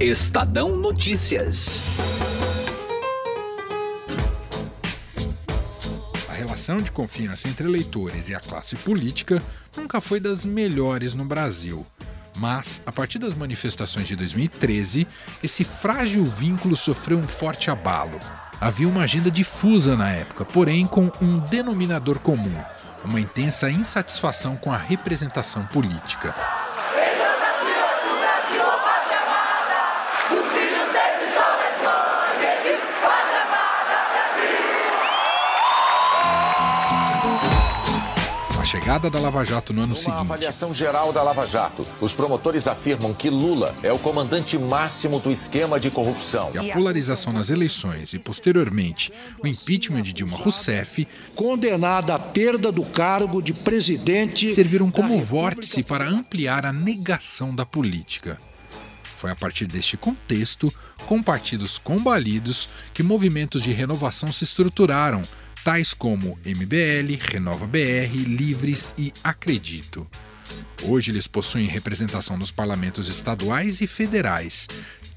Estadão Notícias. A relação de confiança entre eleitores e a classe política nunca foi das melhores no Brasil. Mas, a partir das manifestações de 2013, esse frágil vínculo sofreu um forte abalo. Havia uma agenda difusa na época, porém com um denominador comum: uma intensa insatisfação com a representação política. Chegada da Lava Jato no ano Uma seguinte. avaliação geral da Lava Jato. Os promotores afirmam que Lula é o comandante máximo do esquema de corrupção. E a polarização nas eleições e, posteriormente, o impeachment de Dilma Rousseff, condenada à perda do cargo de presidente, serviram como vórtice para ampliar a negação da política. Foi a partir deste contexto, com partidos combalidos, que movimentos de renovação se estruturaram, tais como MBL, Renova BR, Livres e Acredito. Hoje eles possuem representação nos parlamentos estaduais e federais.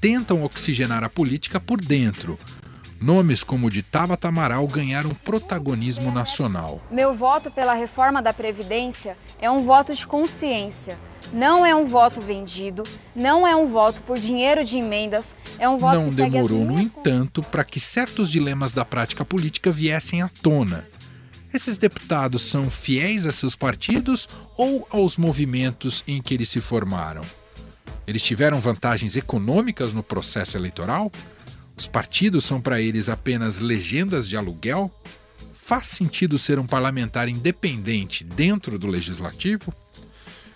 Tentam oxigenar a política por dentro. Nomes como o de Tabata Amaral ganharam protagonismo nacional. Meu voto pela reforma da Previdência é um voto de consciência não é um voto vendido, não é um voto por dinheiro de emendas, é um voto não que demorou, no entanto, para que certos dilemas da prática política viessem à tona. Esses deputados são fiéis a seus partidos ou aos movimentos em que eles se formaram? Eles tiveram vantagens econômicas no processo eleitoral? Os partidos são para eles apenas legendas de aluguel? Faz sentido ser um parlamentar independente dentro do legislativo?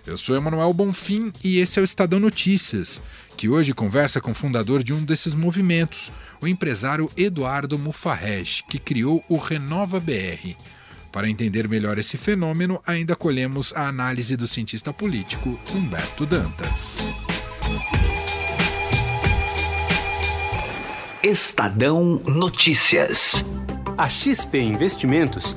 Eu sou Emanuel Bonfim e esse é o Estadão Notícias, que hoje conversa com o fundador de um desses movimentos, o empresário Eduardo Mufarrej, que criou o Renova BR. Para entender melhor esse fenômeno, ainda colhemos a análise do cientista político Humberto Dantas. Estadão Notícias. A XP Investimentos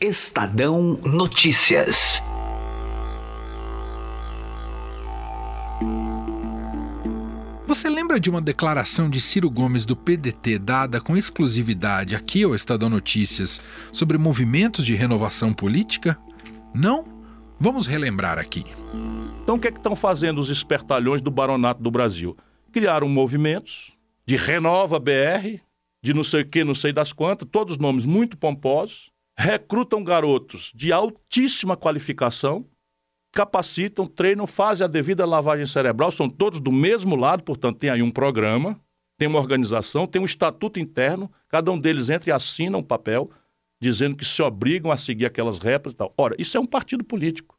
Estadão Notícias. Você lembra de uma declaração de Ciro Gomes do PDT dada com exclusividade aqui ao Estadão Notícias sobre movimentos de renovação política? Não? Vamos relembrar aqui. Então, o que é que estão fazendo os espertalhões do Baronato do Brasil? Criaram movimentos de Renova BR, de não sei o que, não sei das quantas, todos nomes muito pomposos, recrutam garotos de altíssima qualificação, capacitam, treinam, fazem a devida lavagem cerebral, são todos do mesmo lado, portanto, tem aí um programa, tem uma organização, tem um estatuto interno, cada um deles entra e assina um papel dizendo que se obrigam a seguir aquelas regras e tal. Ora, isso é um partido político.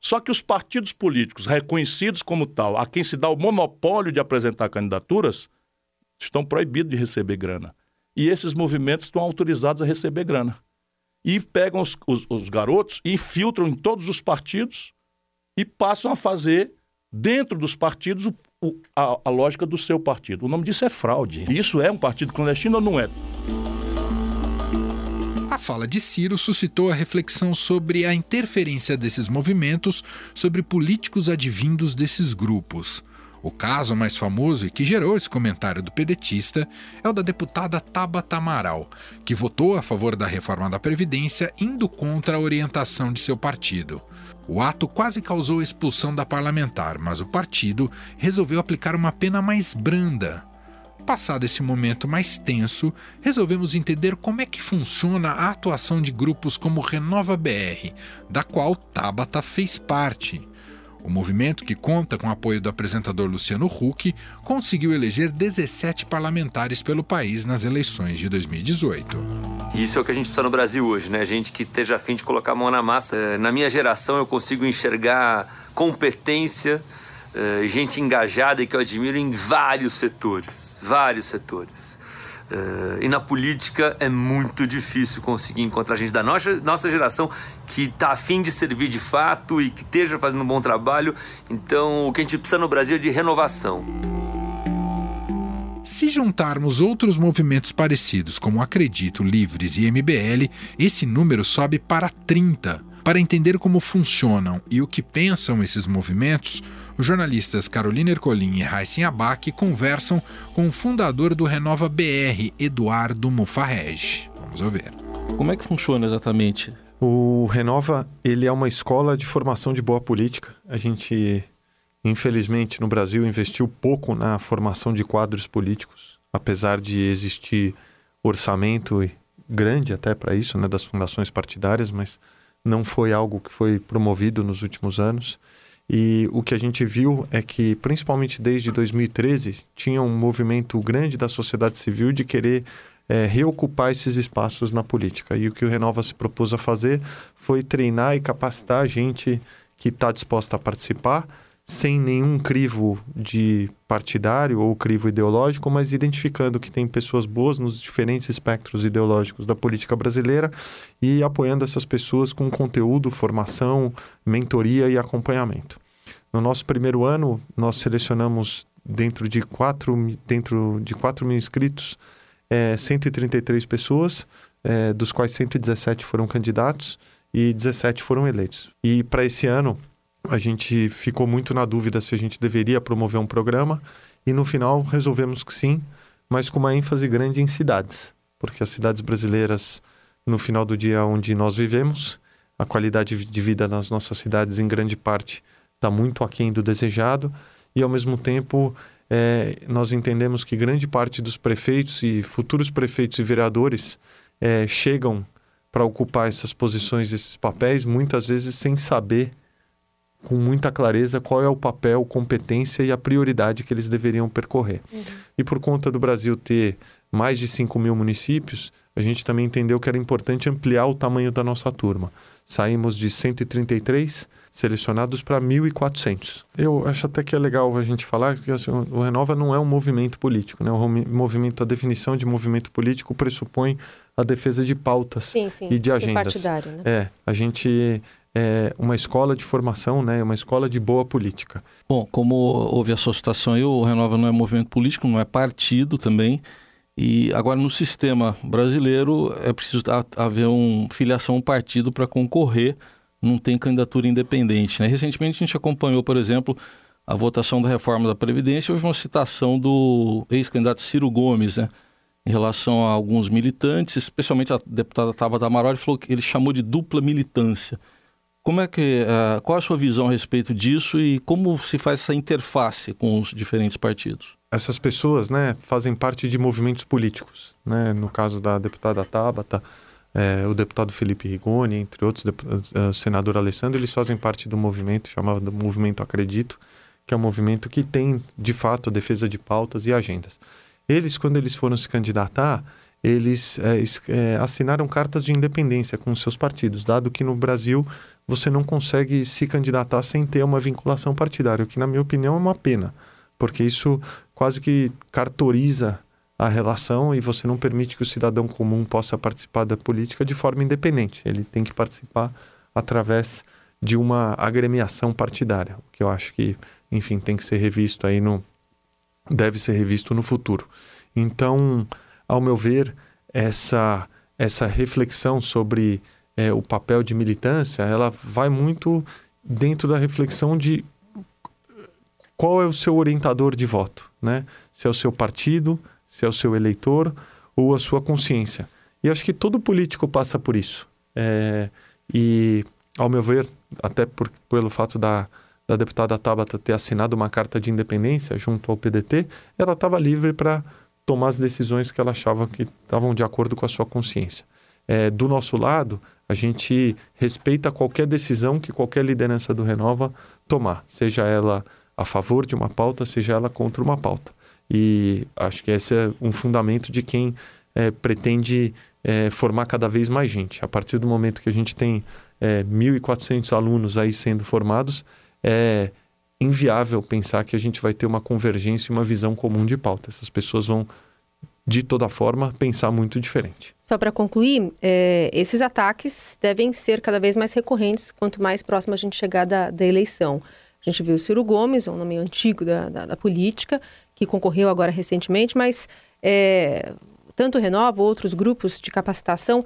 Só que os partidos políticos reconhecidos como tal, a quem se dá o monopólio de apresentar candidaturas, estão proibidos de receber grana. E esses movimentos estão autorizados a receber grana e pegam os, os, os garotos e infiltram em todos os partidos e passam a fazer, dentro dos partidos, o, o, a, a lógica do seu partido. O nome disso é fraude. Isso é um partido clandestino ou não é? A fala de Ciro suscitou a reflexão sobre a interferência desses movimentos sobre políticos advindos desses grupos. O caso mais famoso e que gerou esse comentário do pedetista é o da deputada Tabata Amaral, que votou a favor da reforma da Previdência indo contra a orientação de seu partido. O ato quase causou a expulsão da parlamentar, mas o partido resolveu aplicar uma pena mais branda. Passado esse momento mais tenso, resolvemos entender como é que funciona a atuação de grupos como Renova BR, da qual Tabata fez parte. O movimento, que conta com o apoio do apresentador Luciano Huck, conseguiu eleger 17 parlamentares pelo país nas eleições de 2018. Isso é o que a gente precisa no Brasil hoje, né? Gente que esteja afim de colocar a mão na massa. Na minha geração, eu consigo enxergar competência é, gente engajada e que eu admiro em vários setores, vários setores. É, e na política é muito difícil conseguir encontrar gente da nossa, nossa geração que está afim de servir de fato e que esteja fazendo um bom trabalho. Então, o que a gente precisa no Brasil é de renovação. Se juntarmos outros movimentos parecidos, como Acredito, Livres e MBL, esse número sobe para 30. Para entender como funcionam e o que pensam esses movimentos, os jornalistas Carolina Ercolim e Raíssen Abac conversam com o fundador do Renova BR, Eduardo Mufarrege. Vamos ouvir. Como é que funciona exatamente? O Renova, ele é uma escola de formação de boa política. A gente Infelizmente, no Brasil, investiu pouco na formação de quadros políticos, apesar de existir orçamento grande até para isso, né, das fundações partidárias, mas não foi algo que foi promovido nos últimos anos. E o que a gente viu é que, principalmente desde 2013, tinha um movimento grande da sociedade civil de querer é, reocupar esses espaços na política. E o que o Renova se propôs a fazer foi treinar e capacitar a gente que está disposta a participar sem nenhum crivo de partidário ou crivo ideológico, mas identificando que tem pessoas boas nos diferentes espectros ideológicos da política brasileira e apoiando essas pessoas com conteúdo, formação, mentoria e acompanhamento. No nosso primeiro ano, nós selecionamos dentro de 4, dentro de 4 mil inscritos é, 133 pessoas, é, dos quais 117 foram candidatos e 17 foram eleitos. E para esse ano, a gente ficou muito na dúvida se a gente deveria promover um programa e no final resolvemos que sim, mas com uma ênfase grande em cidades, porque as cidades brasileiras, no final do dia onde nós vivemos, a qualidade de vida nas nossas cidades, em grande parte, está muito aquém do desejado e, ao mesmo tempo, é, nós entendemos que grande parte dos prefeitos e futuros prefeitos e vereadores é, chegam para ocupar essas posições, esses papéis, muitas vezes sem saber com muita clareza qual é o papel, competência e a prioridade que eles deveriam percorrer. Uhum. E por conta do Brasil ter mais de 5 mil municípios, a gente também entendeu que era importante ampliar o tamanho da nossa turma. Saímos de 133 selecionados para 1.400. Eu acho até que é legal a gente falar que assim, o Renova não é um movimento político. Né? O movimento, a definição de movimento político pressupõe a defesa de pautas sim, sim, e de agendas. Né? É, a gente é, uma escola de formação, né, uma escola de boa política. Bom, como houve a sua citação aí, o Renova não é movimento político, não é partido também. E agora no sistema brasileiro é preciso haver uma filiação a um partido para concorrer, não tem candidatura independente. Né? Recentemente a gente acompanhou, por exemplo, a votação da reforma da Previdência, houve uma citação do ex-candidato Ciro Gomes, né? em relação a alguns militantes, especialmente a deputada Tabata Amaral, ele falou que ele chamou de dupla militância. Como é que, uh, qual a sua visão a respeito disso e como se faz essa interface com os diferentes partidos? Essas pessoas, né, fazem parte de movimentos políticos, né? No caso da deputada Tabata, é, o deputado Felipe Rigoni, entre outros, o senador Alessandro, eles fazem parte do movimento chamado Movimento Acredito, que é um movimento que tem, de fato, defesa de pautas e agendas. Eles, quando eles foram se candidatar, eles é, é, assinaram cartas de independência com seus partidos, dado que no Brasil você não consegue se candidatar sem ter uma vinculação partidária, o que, na minha opinião, é uma pena, porque isso quase que cartoriza a relação e você não permite que o cidadão comum possa participar da política de forma independente. Ele tem que participar através de uma agremiação partidária, o que eu acho que, enfim, tem que ser revisto aí no deve ser revisto no futuro. Então, ao meu ver, essa essa reflexão sobre é, o papel de militância, ela vai muito dentro da reflexão de qual é o seu orientador de voto, né? Se é o seu partido, se é o seu eleitor ou a sua consciência. E acho que todo político passa por isso. É, e, ao meu ver, até por, pelo fato da, da deputada Tabata ter assinado uma carta de independência junto ao PDT, ela estava livre para tomar as decisões que ela achava que estavam de acordo com a sua consciência. É, do nosso lado, a gente respeita qualquer decisão que qualquer liderança do Renova tomar, seja ela a favor de uma pauta, seja ela contra uma pauta. E acho que esse é um fundamento de quem é, pretende é, formar cada vez mais gente. A partir do momento que a gente tem é, 1.400 alunos aí sendo formados, é, inviável pensar que a gente vai ter uma convergência e uma visão comum de pauta. Essas pessoas vão, de toda forma, pensar muito diferente. Só para concluir, é, esses ataques devem ser cada vez mais recorrentes quanto mais próximo a gente chegar da, da eleição. A gente viu o Ciro Gomes, um nome antigo da, da, da política, que concorreu agora recentemente, mas é, tanto o Renova, outros grupos de capacitação,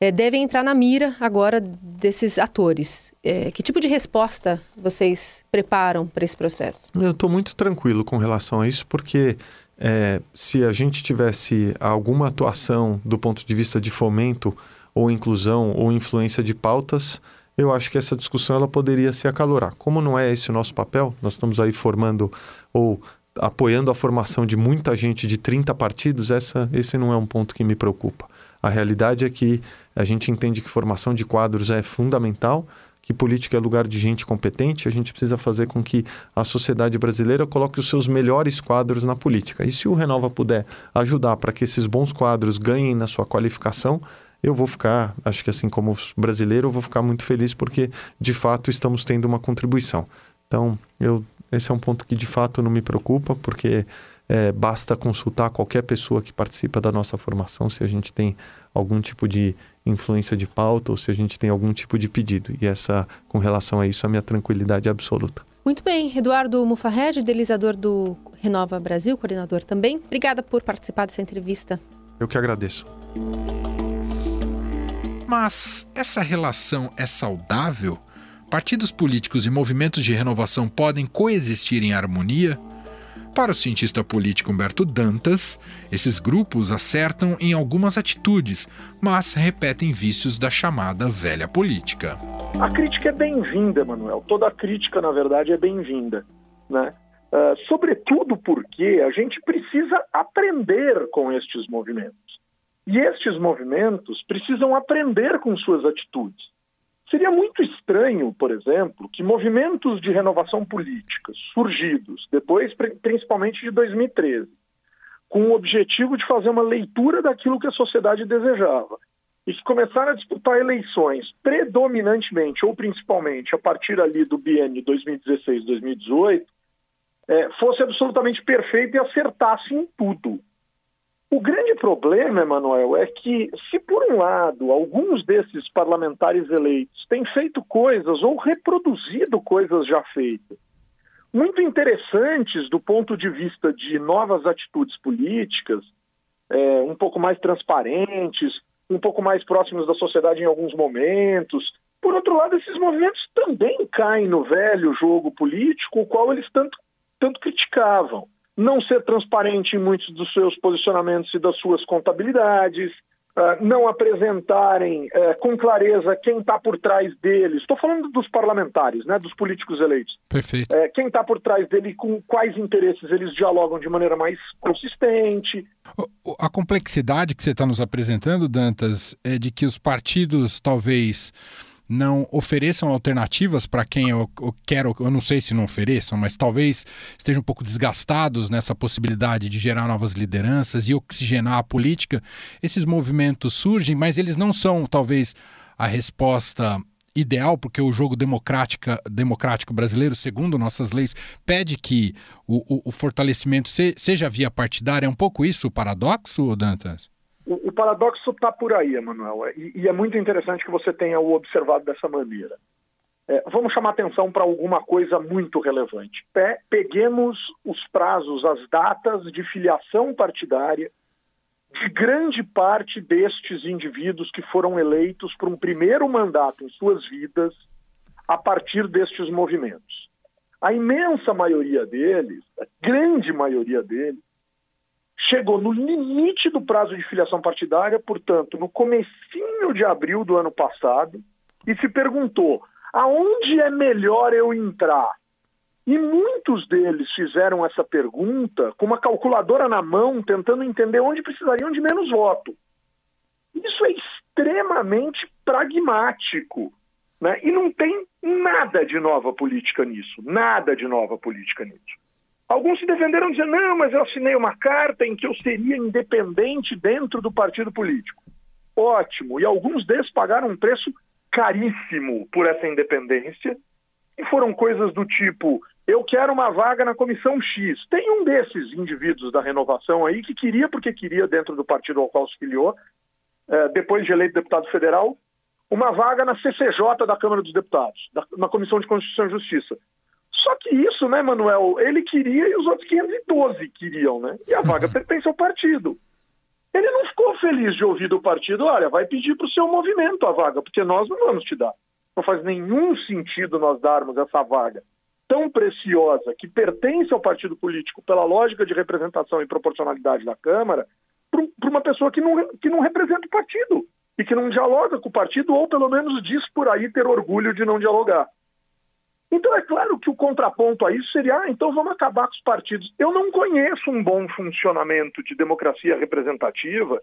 é, devem entrar na mira agora desses atores. É, que tipo de resposta vocês preparam para esse processo? Eu estou muito tranquilo com relação a isso, porque é, se a gente tivesse alguma atuação do ponto de vista de fomento ou inclusão ou influência de pautas, eu acho que essa discussão ela poderia se acalorar. Como não é esse o nosso papel, nós estamos aí formando ou apoiando a formação de muita gente de 30 partidos, essa, esse não é um ponto que me preocupa. A realidade é que a gente entende que formação de quadros é fundamental, que política é lugar de gente competente, a gente precisa fazer com que a sociedade brasileira coloque os seus melhores quadros na política. E se o Renova puder ajudar para que esses bons quadros ganhem na sua qualificação, eu vou ficar, acho que assim como brasileiro, eu vou ficar muito feliz porque de fato estamos tendo uma contribuição. Então, eu, esse é um ponto que de fato não me preocupa, porque é, basta consultar qualquer pessoa que participa da nossa formação se a gente tem algum tipo de influência de pauta ou se a gente tem algum tipo de pedido. E essa, com relação a isso, a minha tranquilidade é absoluta. Muito bem, Eduardo Mufarred, idealizador do Renova Brasil, coordenador também. Obrigada por participar dessa entrevista. Eu que agradeço. Mas essa relação é saudável? Partidos políticos e movimentos de renovação podem coexistir em harmonia? Para o cientista político Humberto Dantas, esses grupos acertam em algumas atitudes, mas repetem vícios da chamada velha política. A crítica é bem-vinda, Manuel. Toda crítica, na verdade, é bem-vinda. Né? Uh, sobretudo porque a gente precisa aprender com estes movimentos. E estes movimentos precisam aprender com suas atitudes. Seria muito estranho, por exemplo, que movimentos de renovação política surgidos depois, principalmente de 2013, com o objetivo de fazer uma leitura daquilo que a sociedade desejava, e que começaram a disputar eleições predominantemente ou principalmente a partir ali do biênio 2016-2018, é, fosse absolutamente perfeito e acertasse em tudo. O grande problema, Emanuel, é que, se por um lado alguns desses parlamentares eleitos têm feito coisas ou reproduzido coisas já feitas, muito interessantes do ponto de vista de novas atitudes políticas, é, um pouco mais transparentes, um pouco mais próximos da sociedade em alguns momentos. Por outro lado, esses movimentos também caem no velho jogo político, o qual eles tanto, tanto criticavam não ser transparente em muitos dos seus posicionamentos e das suas contabilidades, uh, não apresentarem uh, com clareza quem está por trás deles. Estou falando dos parlamentares, né, dos políticos eleitos. Perfeito. Uh, quem está por trás dele, com quais interesses eles dialogam de maneira mais consistente. A complexidade que você está nos apresentando, Dantas, é de que os partidos talvez não ofereçam alternativas para quem eu, eu, quero, eu não sei se não ofereçam, mas talvez estejam um pouco desgastados nessa possibilidade de gerar novas lideranças e oxigenar a política. Esses movimentos surgem, mas eles não são talvez a resposta ideal, porque o jogo democrática, democrático brasileiro, segundo nossas leis, pede que o, o, o fortalecimento se, seja via partidária. É um pouco isso o paradoxo, Dantas? O, paradoxo está por aí, Emanuel, e, e, é muito interessante que você tenha o observado dessa maneira. É, vamos chamar atenção para alguma coisa muito relevante. Pe peguemos os prazos, as datas de filiação partidária de grande parte destes indivíduos que foram eleitos por um primeiro mandato em suas vidas a partir destes movimentos. A imensa maioria deles, a grande maioria deles, chegou no limite do prazo de filiação partidária, portanto, no comecinho de abril do ano passado, e se perguntou: aonde é melhor eu entrar? E muitos deles fizeram essa pergunta com uma calculadora na mão, tentando entender onde precisariam de menos voto. Isso é extremamente pragmático. Né? E não tem nada de nova política nisso. Nada de nova política nisso. Alguns se defenderam dizendo: não, mas eu assinei uma carta em que eu seria independente dentro do partido político. Ótimo. E alguns deles pagaram um preço caríssimo por essa independência. E foram coisas do tipo eu quero uma vaga na comissão X. Tem um desses indivíduos da renovação aí que queria, porque queria, dentro do partido ao qual se filiou, eh, depois de eleito deputado federal, uma vaga na CCJ da Câmara dos Deputados, na Comissão de Constituição e Justiça. Só que isso, né, Manuel, ele queria e os outros 512 queriam, né? E a vaga pertence ao partido. Ele não ficou feliz de ouvir do partido, olha, vai pedir para o seu movimento a vaga, porque nós não vamos te dar. Não faz nenhum sentido nós darmos essa vaga tão preciosa que pertence ao partido político pela lógica de representação e proporcionalidade da Câmara para uma pessoa que não, que não representa o partido e que não dialoga com o partido ou pelo menos diz por aí ter orgulho de não dialogar. Então é claro que o contraponto a isso seria, ah, então vamos acabar com os partidos. Eu não conheço um bom funcionamento de democracia representativa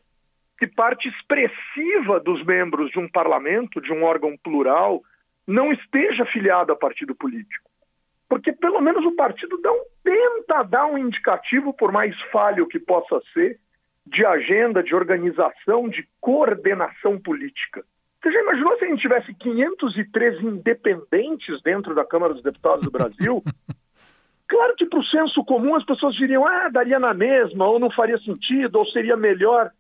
que parte expressiva dos membros de um parlamento, de um órgão plural, não esteja afiliado a partido político. Porque pelo menos o partido dá um, tenta dar um indicativo, por mais falho que possa ser, de agenda, de organização, de coordenação política. Você já imaginou se a gente tivesse 513 independentes dentro da Câmara dos Deputados do Brasil? claro que para o senso comum as pessoas diriam, ah, daria na mesma, ou não faria sentido, ou seria melhor.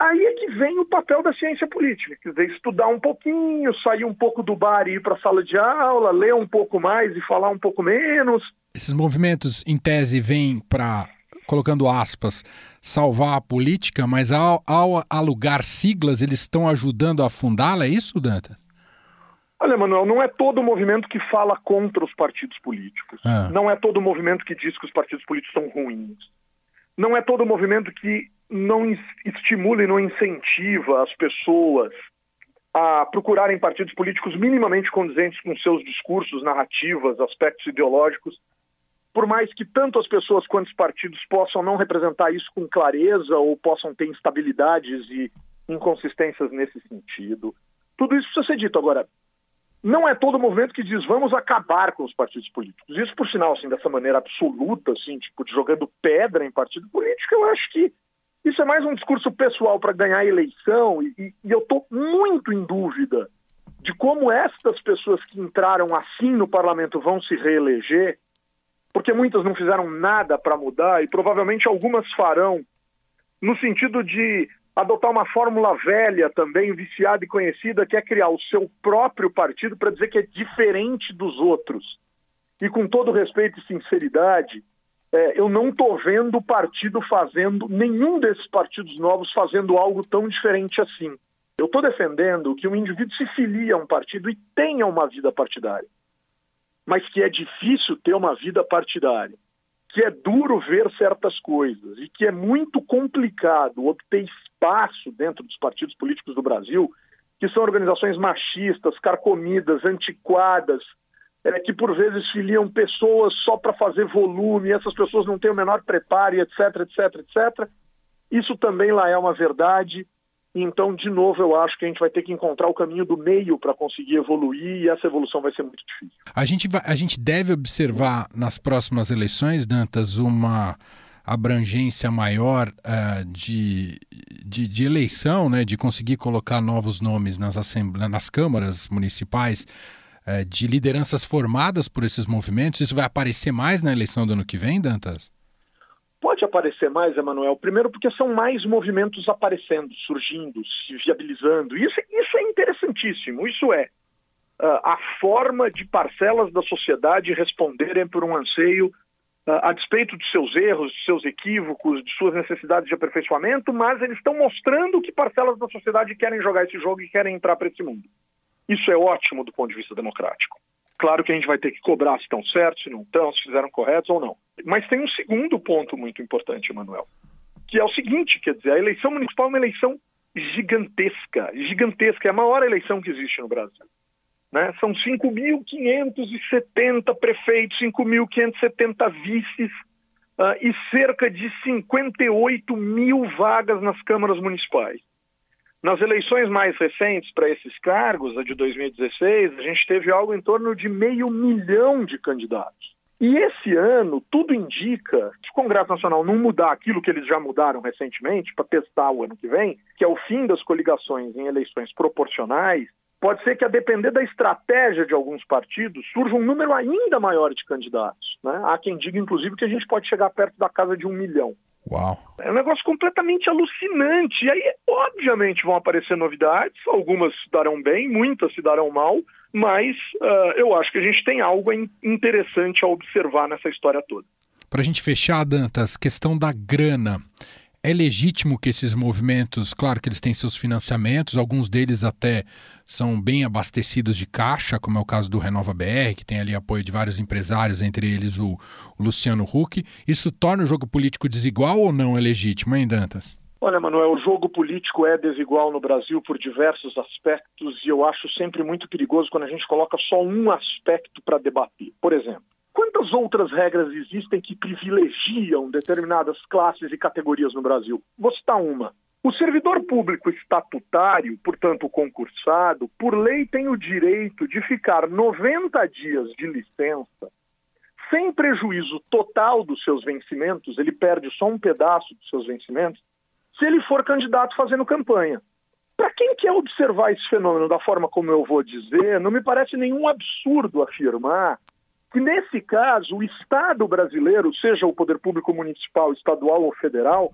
Aí é que vem o papel da ciência política, quer dizer, estudar um pouquinho, sair um pouco do bar e ir para a sala de aula, ler um pouco mais e falar um pouco menos. Esses movimentos, em tese, vêm para colocando aspas, salvar a política, mas ao, ao alugar siglas, eles estão ajudando a afundá-la, é isso, Danta? Olha, Manuel, não é todo movimento que fala contra os partidos políticos. Ah. Não é todo movimento que diz que os partidos políticos são ruins. Não é todo movimento que não estimula e não incentiva as pessoas a procurarem partidos políticos minimamente condizentes com seus discursos, narrativas, aspectos ideológicos por mais que tanto as pessoas quanto os partidos possam não representar isso com clareza ou possam ter instabilidades e inconsistências nesse sentido, tudo isso precisa ser dito. Agora, não é todo movimento que diz vamos acabar com os partidos políticos. Isso, por sinal, assim, dessa maneira absoluta, assim, tipo, jogando pedra em partido político, eu acho que isso é mais um discurso pessoal para ganhar a eleição e, e eu estou muito em dúvida de como estas pessoas que entraram assim no parlamento vão se reeleger porque muitas não fizeram nada para mudar e provavelmente algumas farão, no sentido de adotar uma fórmula velha também, viciada e conhecida, que é criar o seu próprio partido para dizer que é diferente dos outros. E com todo respeito e sinceridade, é, eu não estou vendo o partido fazendo, nenhum desses partidos novos fazendo algo tão diferente assim. Eu estou defendendo que o indivíduo se filie a um partido e tenha uma vida partidária mas que é difícil ter uma vida partidária, que é duro ver certas coisas e que é muito complicado obter espaço dentro dos partidos políticos do Brasil, que são organizações machistas, carcomidas, antiquadas, é, que por vezes filiam pessoas só para fazer volume, essas pessoas não têm o menor preparo, etc, etc, etc. Isso também lá é uma verdade. Então, de novo, eu acho que a gente vai ter que encontrar o caminho do meio para conseguir evoluir e essa evolução vai ser muito difícil. A gente, vai, a gente deve observar nas próximas eleições, Dantas, uma abrangência maior uh, de, de, de, eleição, né, de conseguir colocar novos nomes nas, assembleias, nas câmaras municipais, uh, de lideranças formadas por esses movimentos. Isso vai aparecer mais na eleição do ano que vem, Dantas? Pode aparecer mais, Emanuel, primeiro porque são mais movimentos aparecendo, surgindo, se viabilizando. Isso, isso é interessantíssimo. Isso é uh, a forma de parcelas da sociedade responderem por um anseio uh, a despeito de seus erros, de seus equívocos, de suas necessidades de aperfeiçoamento, mas eles estão mostrando que parcelas da sociedade querem jogar esse jogo e querem entrar para esse mundo. Isso é ótimo do ponto de vista democrático. Claro que a gente vai ter que cobrar se estão certos, se não estão, se fizeram corretos ou não. Mas tem um segundo ponto muito importante, Emanuel, que é o seguinte, quer dizer, a eleição municipal é uma eleição gigantesca, gigantesca, é a maior eleição que existe no Brasil. Né? São 5.570 prefeitos, 5.570 vices uh, e cerca de 58 mil vagas nas câmaras municipais. Nas eleições mais recentes para esses cargos, a de 2016, a gente teve algo em torno de meio milhão de candidatos. E esse ano, tudo indica, se o Congresso Nacional não mudar aquilo que eles já mudaram recentemente, para testar o ano que vem, que é o fim das coligações em eleições proporcionais, pode ser que, a depender da estratégia de alguns partidos, surja um número ainda maior de candidatos. Né? Há quem diga, inclusive, que a gente pode chegar perto da casa de um milhão. Uau! É um negócio completamente alucinante. E aí, obviamente, vão aparecer novidades, algumas se darão bem, muitas se darão mal, mas uh, eu acho que a gente tem algo interessante a observar nessa história toda. Para a gente fechar, Dantas, questão da grana. É legítimo que esses movimentos, claro que eles têm seus financiamentos, alguns deles até são bem abastecidos de caixa, como é o caso do Renova BR, que tem ali apoio de vários empresários, entre eles o, o Luciano Huck. Isso torna o jogo político desigual ou não é legítimo, hein, Dantas? Olha, Manuel, o jogo político é desigual no Brasil por diversos aspectos e eu acho sempre muito perigoso quando a gente coloca só um aspecto para debater. Por exemplo, Quantas outras regras existem que privilegiam determinadas classes e categorias no Brasil? Vou citar uma. O servidor público estatutário, portanto concursado, por lei tem o direito de ficar 90 dias de licença sem prejuízo total dos seus vencimentos, ele perde só um pedaço dos seus vencimentos, se ele for candidato fazendo campanha. Para quem quer observar esse fenômeno da forma como eu vou dizer, não me parece nenhum absurdo afirmar que, nesse caso, o Estado brasileiro, seja o poder público municipal, estadual ou federal,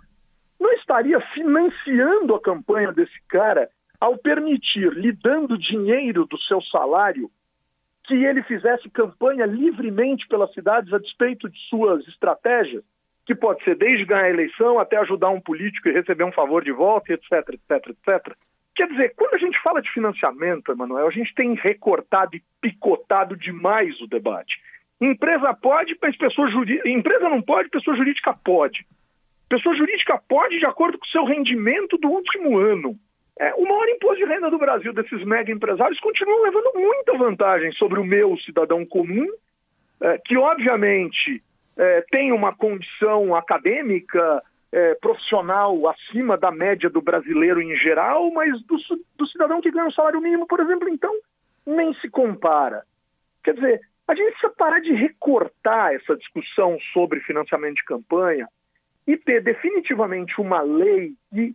não estaria financiando a campanha desse cara ao permitir, lhe dando dinheiro do seu salário, que ele fizesse campanha livremente pelas cidades a despeito de suas estratégias, que pode ser desde ganhar a eleição até ajudar um político e receber um favor de volta, etc, etc, etc. Quer dizer, quando a gente fala de financiamento, Emanuel, a gente tem recortado e picotado demais o debate. Empresa pode, mas pessoa jurídica. Empresa não pode, pessoa jurídica pode. Pessoa jurídica pode de acordo com o seu rendimento do último ano. É, o maior imposto de renda do Brasil desses mega empresários continua levando muita vantagem sobre o meu cidadão comum, é, que obviamente é, tem uma condição acadêmica, é, profissional acima da média do brasileiro em geral, mas do, do cidadão que ganha um salário mínimo, por exemplo, então, nem se compara. Quer dizer, a gente precisa parar de recortar essa discussão sobre financiamento de campanha e ter definitivamente uma lei que,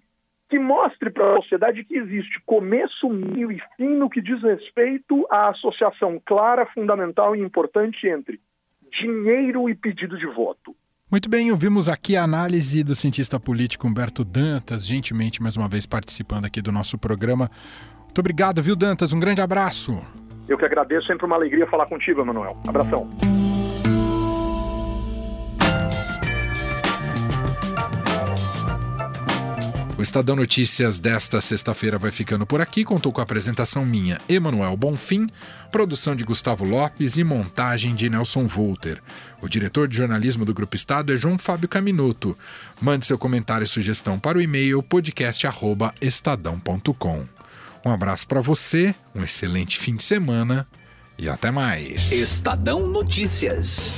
que mostre para a sociedade que existe começo, meio e fim no que diz respeito à associação clara, fundamental e importante entre dinheiro e pedido de voto. Muito bem, ouvimos aqui a análise do cientista político Humberto Dantas, gentilmente mais uma vez participando aqui do nosso programa. Muito obrigado, viu, Dantas? Um grande abraço. Eu que agradeço, sempre uma alegria falar contigo, Emanuel. Abração. O Estadão Notícias desta sexta-feira vai ficando por aqui. Contou com a apresentação minha, Emanuel Bonfim, produção de Gustavo Lopes e montagem de Nelson Volter. O diretor de jornalismo do Grupo Estado é João Fábio Caminuto. Mande seu comentário e sugestão para o e-mail podcast@estadão.com. Um abraço para você, um excelente fim de semana e até mais. Estadão Notícias.